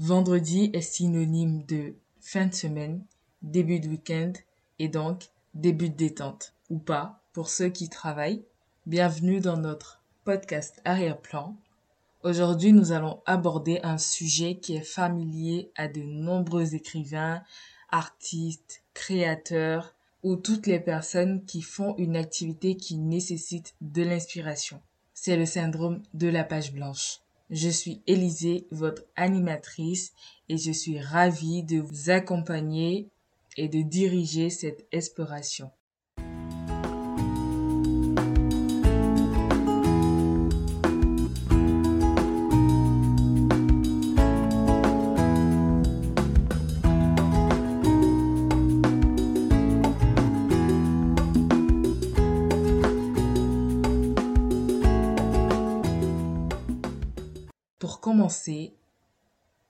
Vendredi est synonyme de fin de semaine, début de week-end et donc début de détente ou pas pour ceux qui travaillent. Bienvenue dans notre podcast Arrière-plan. Aujourd'hui, nous allons aborder un sujet qui est familier à de nombreux écrivains, artistes, créateurs ou toutes les personnes qui font une activité qui nécessite de l'inspiration. C'est le syndrome de la page blanche. Je suis Élisée, votre animatrice, et je suis ravie de vous accompagner et de diriger cette exploration.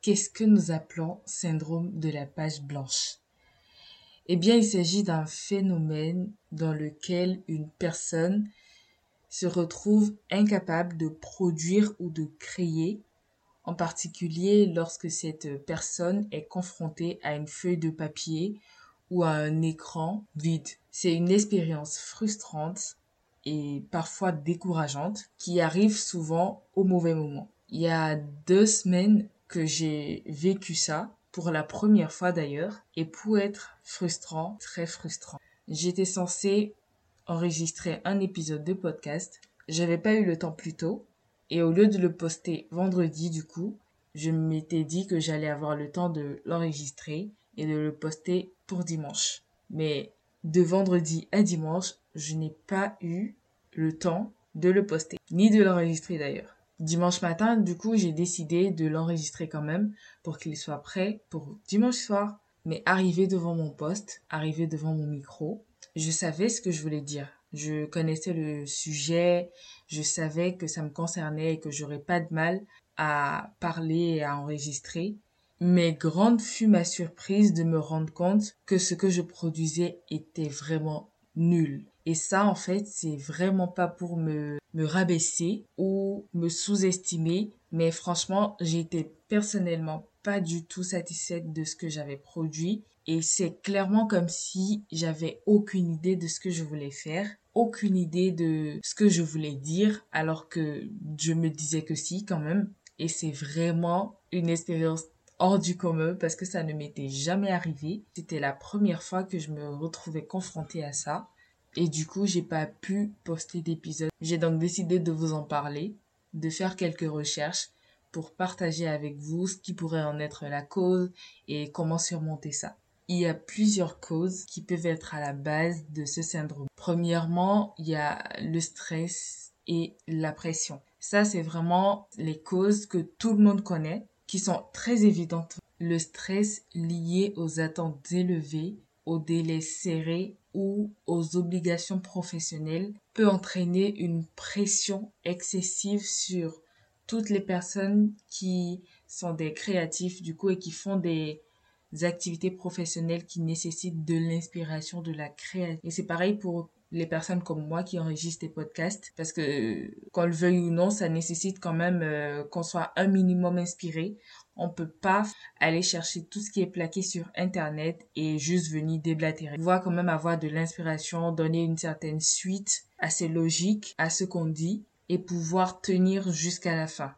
Qu'est-ce que nous appelons syndrome de la page blanche? Eh bien, il s'agit d'un phénomène dans lequel une personne se retrouve incapable de produire ou de créer, en particulier lorsque cette personne est confrontée à une feuille de papier ou à un écran vide. C'est une expérience frustrante et parfois décourageante qui arrive souvent au mauvais moment. Il y a deux semaines que j'ai vécu ça, pour la première fois d'ailleurs, et pour être frustrant, très frustrant. J'étais censée enregistrer un épisode de podcast. J'avais pas eu le temps plus tôt. Et au lieu de le poster vendredi, du coup, je m'étais dit que j'allais avoir le temps de l'enregistrer et de le poster pour dimanche. Mais de vendredi à dimanche, je n'ai pas eu le temps de le poster, ni de l'enregistrer d'ailleurs. Dimanche matin, du coup, j'ai décidé de l'enregistrer quand même pour qu'il soit prêt pour dimanche soir. Mais arrivé devant mon poste, arrivé devant mon micro, je savais ce que je voulais dire. Je connaissais le sujet, je savais que ça me concernait et que j'aurais pas de mal à parler et à enregistrer. Mais grande fut ma surprise de me rendre compte que ce que je produisais était vraiment nul. Et ça, en fait, c'est vraiment pas pour me, me rabaisser ou me sous-estimer. Mais franchement, j'étais personnellement pas du tout satisfaite de ce que j'avais produit. Et c'est clairement comme si j'avais aucune idée de ce que je voulais faire, aucune idée de ce que je voulais dire, alors que je me disais que si quand même. Et c'est vraiment une expérience hors du commun parce que ça ne m'était jamais arrivé. C'était la première fois que je me retrouvais confrontée à ça. Et du coup, j'ai pas pu poster d'épisode. J'ai donc décidé de vous en parler, de faire quelques recherches pour partager avec vous ce qui pourrait en être la cause et comment surmonter ça. Il y a plusieurs causes qui peuvent être à la base de ce syndrome. Premièrement, il y a le stress et la pression. Ça, c'est vraiment les causes que tout le monde connaît, qui sont très évidentes. Le stress lié aux attentes élevées, aux délais serrés ou aux obligations professionnelles peut entraîner une pression excessive sur toutes les personnes qui sont des créatifs du coup et qui font des activités professionnelles qui nécessitent de l'inspiration, de la création. Et c'est pareil pour les personnes comme moi qui enregistrent des podcasts parce que qu'on le veuille ou non ça nécessite quand même euh, qu'on soit un minimum inspiré on peut pas aller chercher tout ce qui est plaqué sur internet et juste venir déblatérer. On doit quand même avoir de l'inspiration, donner une certaine suite assez logique à ce qu'on dit et pouvoir tenir jusqu'à la fin.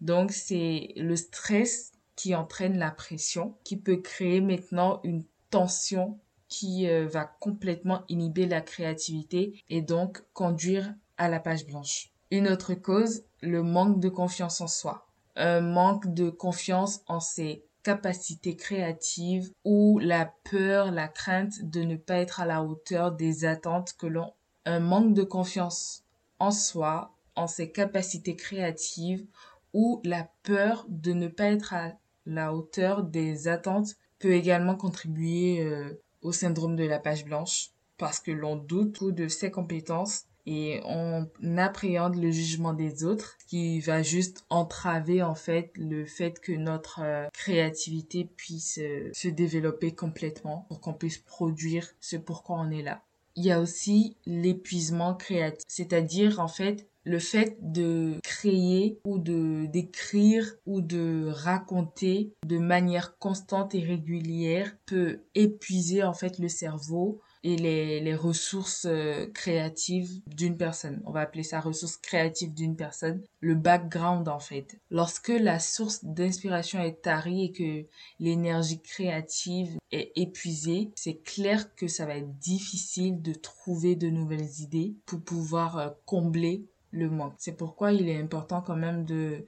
Donc c'est le stress qui entraîne la pression, qui peut créer maintenant une tension qui euh, va complètement inhiber la créativité et donc conduire à la page blanche. Une autre cause, le manque de confiance en soi un manque de confiance en ses capacités créatives ou la peur, la crainte de ne pas être à la hauteur des attentes que l'on un manque de confiance en soi, en ses capacités créatives ou la peur de ne pas être à la hauteur des attentes peut également contribuer euh, au syndrome de la page blanche parce que l'on doute de ses compétences et on appréhende le jugement des autres qui va juste entraver en fait le fait que notre euh, créativité puisse euh, se développer complètement pour qu'on puisse produire ce pourquoi on est là. Il y a aussi l'épuisement créatif, c'est-à-dire en fait le fait de créer ou de d'écrire ou de raconter de manière constante et régulière peut épuiser en fait le cerveau et les, les ressources euh, créatives d'une personne. On va appeler ça ressources créatives d'une personne. Le background, en fait. Lorsque la source d'inspiration est tarie et que l'énergie créative est épuisée, c'est clair que ça va être difficile de trouver de nouvelles idées pour pouvoir euh, combler le manque. C'est pourquoi il est important quand même de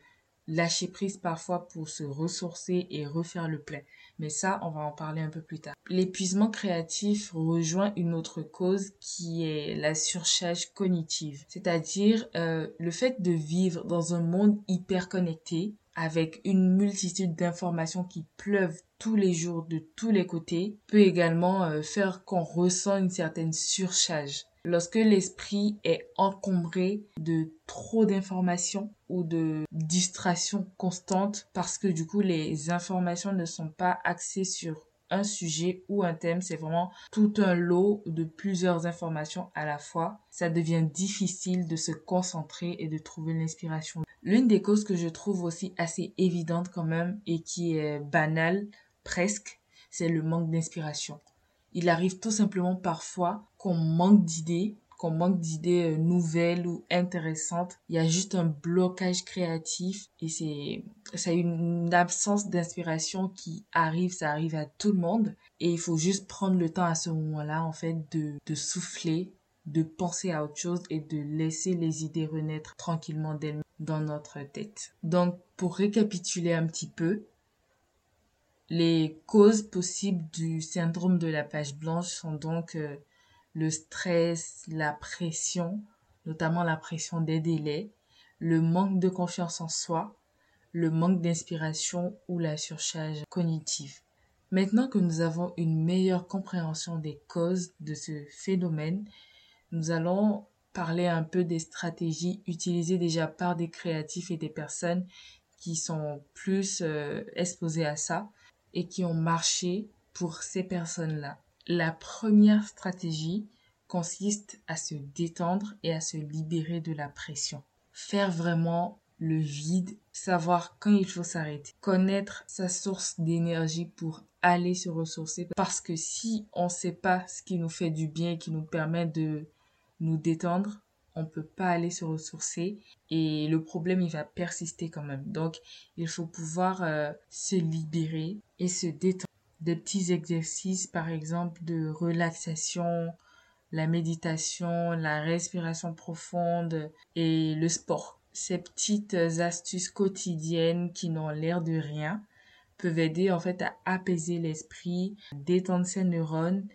lâcher prise parfois pour se ressourcer et refaire le plein. Mais ça, on va en parler un peu plus tard. L'épuisement créatif rejoint une autre cause qui est la surcharge cognitive, c'est-à-dire euh, le fait de vivre dans un monde hyper connecté avec une multitude d'informations qui pleuvent tous les jours de tous les côtés peut également euh, faire qu'on ressent une certaine surcharge. Lorsque l'esprit est encombré de trop d'informations ou de distractions constantes parce que du coup les informations ne sont pas axées sur un sujet ou un thème, c'est vraiment tout un lot de plusieurs informations à la fois. Ça devient difficile de se concentrer et de trouver l'inspiration. L'une des causes que je trouve aussi assez évidente quand même et qui est banale presque, c'est le manque d'inspiration il arrive tout simplement parfois qu'on manque d'idées, qu'on manque d'idées euh, nouvelles ou intéressantes. Il y a juste un blocage créatif et c'est, c'est une absence d'inspiration qui arrive, ça arrive à tout le monde. Et il faut juste prendre le temps à ce moment-là, en fait, de, de souffler, de penser à autre chose et de laisser les idées renaître tranquillement d'elles dans notre tête. Donc, pour récapituler un petit peu, les causes possibles du syndrome de la page blanche sont donc euh, le stress, la pression, notamment la pression des délais, le manque de confiance en soi, le manque d'inspiration ou la surcharge cognitive. Maintenant que nous avons une meilleure compréhension des causes de ce phénomène, nous allons parler un peu des stratégies utilisées déjà par des créatifs et des personnes qui sont plus euh, exposées à ça et qui ont marché pour ces personnes-là. La première stratégie consiste à se détendre et à se libérer de la pression. Faire vraiment le vide, savoir quand il faut s'arrêter, connaître sa source d'énergie pour aller se ressourcer parce que si on ne sait pas ce qui nous fait du bien et qui nous permet de nous détendre, on peut pas aller se ressourcer et le problème il va persister quand même. Donc il faut pouvoir euh, se libérer et se détendre. Des petits exercices par exemple de relaxation, la méditation, la respiration profonde et le sport. Ces petites astuces quotidiennes qui n'ont l'air de rien peuvent aider en fait à apaiser l'esprit, détendre ses neurones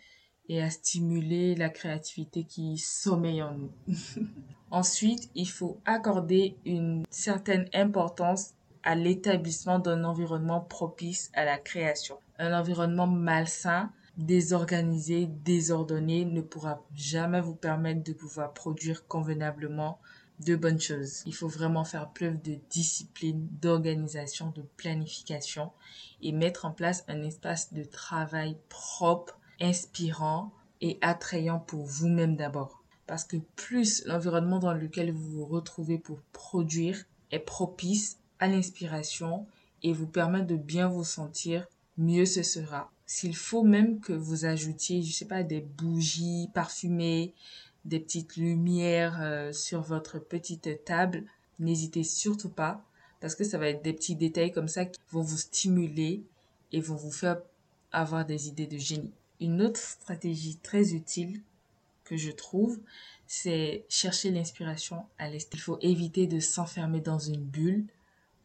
et à stimuler la créativité qui sommeille en nous. Ensuite, il faut accorder une certaine importance à l'établissement d'un environnement propice à la création. Un environnement malsain, désorganisé, désordonné ne pourra jamais vous permettre de pouvoir produire convenablement de bonnes choses. Il faut vraiment faire preuve de discipline, d'organisation, de planification et mettre en place un espace de travail propre inspirant et attrayant pour vous-même d'abord. Parce que plus l'environnement dans lequel vous vous retrouvez pour produire est propice à l'inspiration et vous permet de bien vous sentir, mieux ce sera. S'il faut même que vous ajoutiez, je sais pas, des bougies parfumées, des petites lumières euh, sur votre petite table, n'hésitez surtout pas parce que ça va être des petits détails comme ça qui vont vous stimuler et vont vous faire avoir des idées de génie. Une autre stratégie très utile que je trouve, c'est chercher l'inspiration à l'extérieur. Il faut éviter de s'enfermer dans une bulle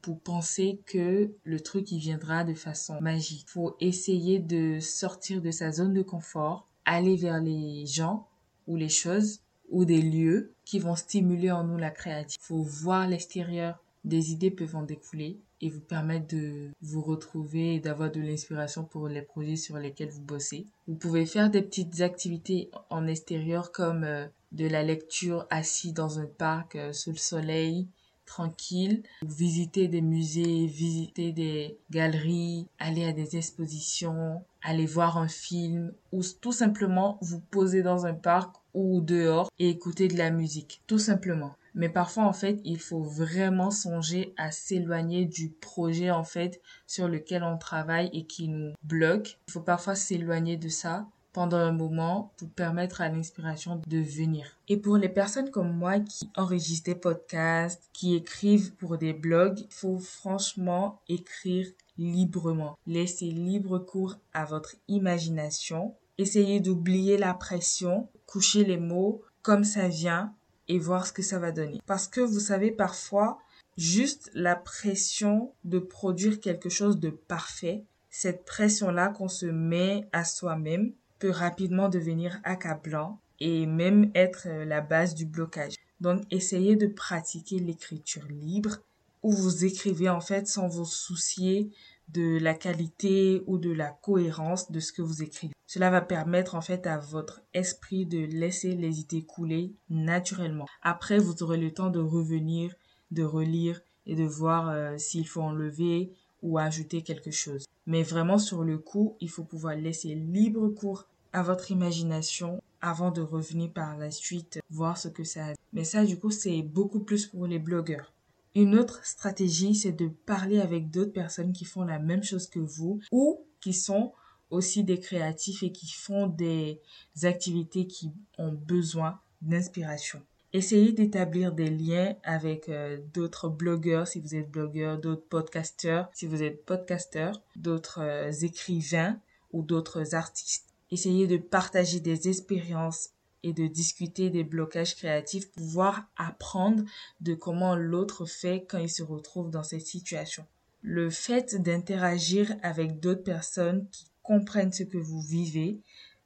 pour penser que le truc il viendra de façon magique. Faut essayer de sortir de sa zone de confort, aller vers les gens ou les choses ou des lieux qui vont stimuler en nous la créativité. Faut voir l'extérieur, des idées peuvent en découler et vous permettre de vous retrouver et d'avoir de l'inspiration pour les projets sur lesquels vous bossez. Vous pouvez faire des petites activités en extérieur comme euh, de la lecture assis dans un parc euh, sous le soleil, tranquille, visiter des musées, visiter des galeries, aller à des expositions, aller voir un film ou tout simplement vous poser dans un parc ou dehors et écouter de la musique, tout simplement. Mais parfois, en fait, il faut vraiment songer à s'éloigner du projet, en fait, sur lequel on travaille et qui nous bloque. Il faut parfois s'éloigner de ça pendant un moment pour permettre à l'inspiration de venir. Et pour les personnes comme moi qui enregistrent des podcasts, qui écrivent pour des blogs, il faut franchement écrire librement. Laissez libre cours à votre imagination. Essayez d'oublier la pression, coucher les mots comme ça vient et voir ce que ça va donner. Parce que vous savez, parfois, juste la pression de produire quelque chose de parfait, cette pression-là qu'on se met à soi-même peut rapidement devenir accablant et même être euh, la base du blocage. Donc, essayez de pratiquer l'écriture libre où vous écrivez en fait sans vous soucier de la qualité ou de la cohérence de ce que vous écrivez. Cela va permettre en fait à votre esprit de laisser les idées couler naturellement. Après, vous aurez le temps de revenir, de relire et de voir euh, s'il faut enlever ou ajouter quelque chose. Mais vraiment sur le coup, il faut pouvoir laisser libre cours à votre imagination avant de revenir par la suite voir ce que ça a. Mais ça, du coup, c'est beaucoup plus pour les blogueurs. Une autre stratégie, c'est de parler avec d'autres personnes qui font la même chose que vous ou qui sont aussi des créatifs et qui font des activités qui ont besoin d'inspiration. Essayez d'établir des liens avec euh, d'autres blogueurs si vous êtes blogueur, d'autres podcasteurs si vous êtes podcasteur, d'autres euh, écrivains ou d'autres artistes. Essayez de partager des expériences et de discuter des blocages créatifs, pouvoir apprendre de comment l'autre fait quand il se retrouve dans cette situation. Le fait d'interagir avec d'autres personnes qui comprennent ce que vous vivez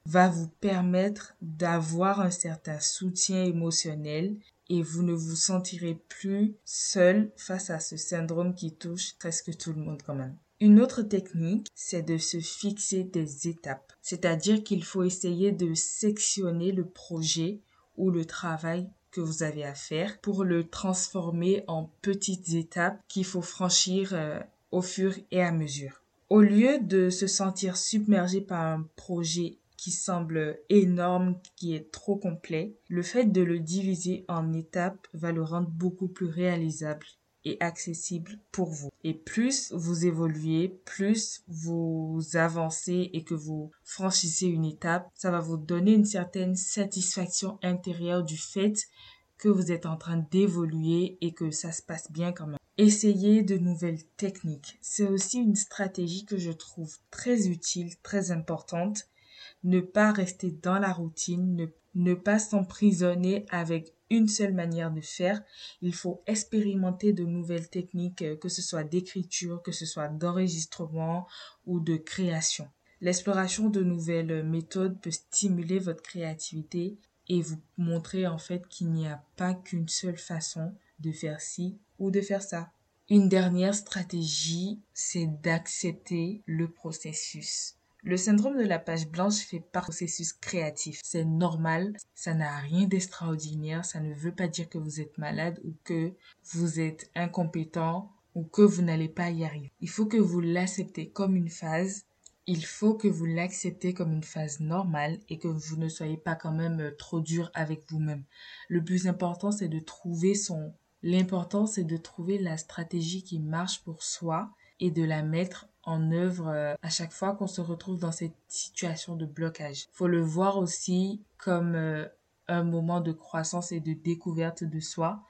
va vous permettre d'avoir un certain soutien émotionnel et vous ne vous sentirez plus seul face à ce syndrome qui touche presque tout le monde quand même. Une autre technique, c'est de se fixer des étapes. C'est-à-dire qu'il faut essayer de sectionner le projet ou le travail que vous avez à faire pour le transformer en petites étapes qu'il faut franchir euh, au fur et à mesure. Au lieu de se sentir submergé par un projet qui semble énorme, qui est trop complet, le fait de le diviser en étapes va le rendre beaucoup plus réalisable accessible pour vous. Et plus vous évoluez, plus vous avancez et que vous franchissez une étape, ça va vous donner une certaine satisfaction intérieure du fait que vous êtes en train d'évoluer et que ça se passe bien quand même. Essayez de nouvelles techniques. C'est aussi une stratégie que je trouve très utile, très importante. Ne pas rester dans la routine, ne, ne pas s'emprisonner avec une seule manière de faire. Il faut expérimenter de nouvelles techniques, euh, que ce soit d'écriture, que ce soit d'enregistrement ou de création. L'exploration de nouvelles méthodes peut stimuler votre créativité et vous montrer en fait qu'il n'y a pas qu'une seule façon de faire ci ou de faire ça. Une dernière stratégie, c'est d'accepter le processus. Le syndrome de la page blanche fait par processus créatif. C'est normal, ça n'a rien d'extraordinaire, ça ne veut pas dire que vous êtes malade ou que vous êtes incompétent ou que vous n'allez pas y arriver. Il faut que vous l'acceptez comme une phase. Il faut que vous l'acceptez comme une phase normale et que vous ne soyez pas quand même euh, trop dur avec vous-même. Le plus important, c'est de trouver son... L'important, c'est de trouver la stratégie qui marche pour soi et de la mettre en œuvre euh, à chaque fois qu'on se retrouve dans cette situation de blocage. Faut le voir aussi comme euh, un moment de croissance et de découverte de soi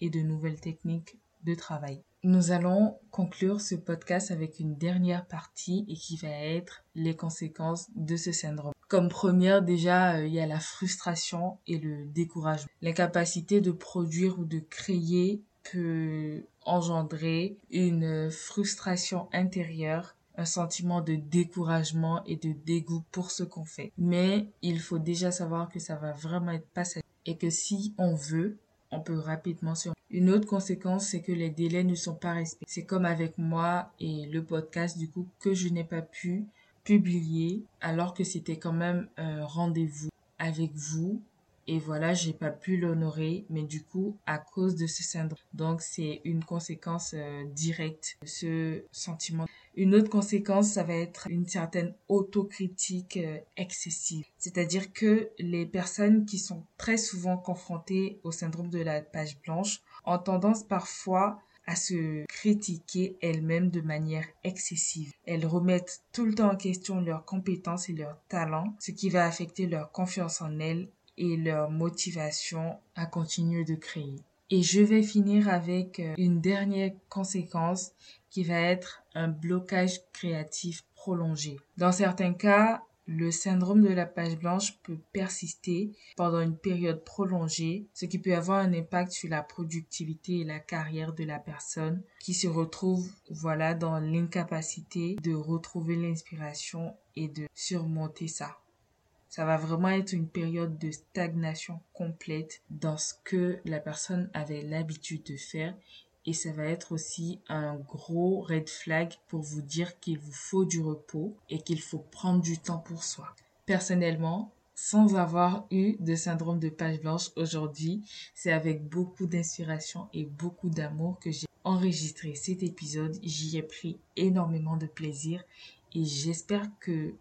et de nouvelles techniques de travail. Nous allons conclure ce podcast avec une dernière partie et qui va être les conséquences de ce syndrome. Comme première, déjà, euh, il y a la frustration et le découragement. L'incapacité de produire ou de créer peut engendrer une frustration intérieure, un sentiment de découragement et de dégoût pour ce qu'on fait. Mais il faut déjà savoir que ça va vraiment être passager et que si on veut, on peut rapidement sur. Une autre conséquence, c'est que les délais ne sont pas respectés. C'est comme avec moi et le podcast, du coup, que je n'ai pas pu publier alors que c'était quand même un rendez-vous avec vous et voilà, j'ai pas pu l'honorer, mais du coup, à cause de ce syndrome. Donc, c'est une conséquence euh, directe de ce sentiment. Une autre conséquence, ça va être une certaine autocritique euh, excessive. C'est-à-dire que les personnes qui sont très souvent confrontées au syndrome de la page blanche ont tendance parfois à se critiquer elles-mêmes de manière excessive. Elles remettent tout le temps en question leurs compétences et leurs talents, ce qui va affecter leur confiance en elles et leur motivation à continuer de créer. Et je vais finir avec euh, une dernière conséquence qui va être un blocage créatif prolongé. Dans certains cas, le syndrome de la page blanche peut persister pendant une période prolongée, ce qui peut avoir un impact sur la productivité et la carrière de la personne qui se retrouve, voilà, dans l'incapacité de retrouver l'inspiration et de surmonter ça. Ça va vraiment être une période de stagnation complète dans ce que la personne avait l'habitude de faire et ça va être aussi un gros red flag pour vous dire qu'il vous faut du repos et qu'il faut prendre du temps pour soi. Personnellement, sans avoir eu de syndrome de page blanche aujourd'hui, c'est avec beaucoup d'inspiration et beaucoup d'amour que j'ai enregistré cet épisode. J'y ai pris énormément de plaisir et j'espère que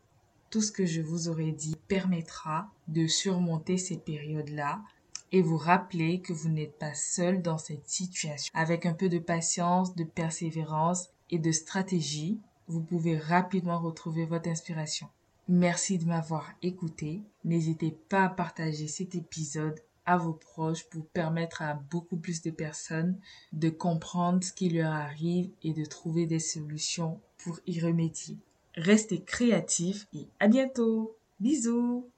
tout ce que je vous aurais dit permettra de surmonter ces périodes-là et vous rappeler que vous n'êtes pas seul dans cette situation. Avec un peu de patience, de persévérance et de stratégie, vous pouvez rapidement retrouver votre inspiration. Merci de m'avoir écouté. N'hésitez pas à partager cet épisode à vos proches pour permettre à beaucoup plus de personnes de comprendre ce qui leur arrive et de trouver des solutions pour y remédier. Restez créatifs et à bientôt. Bisous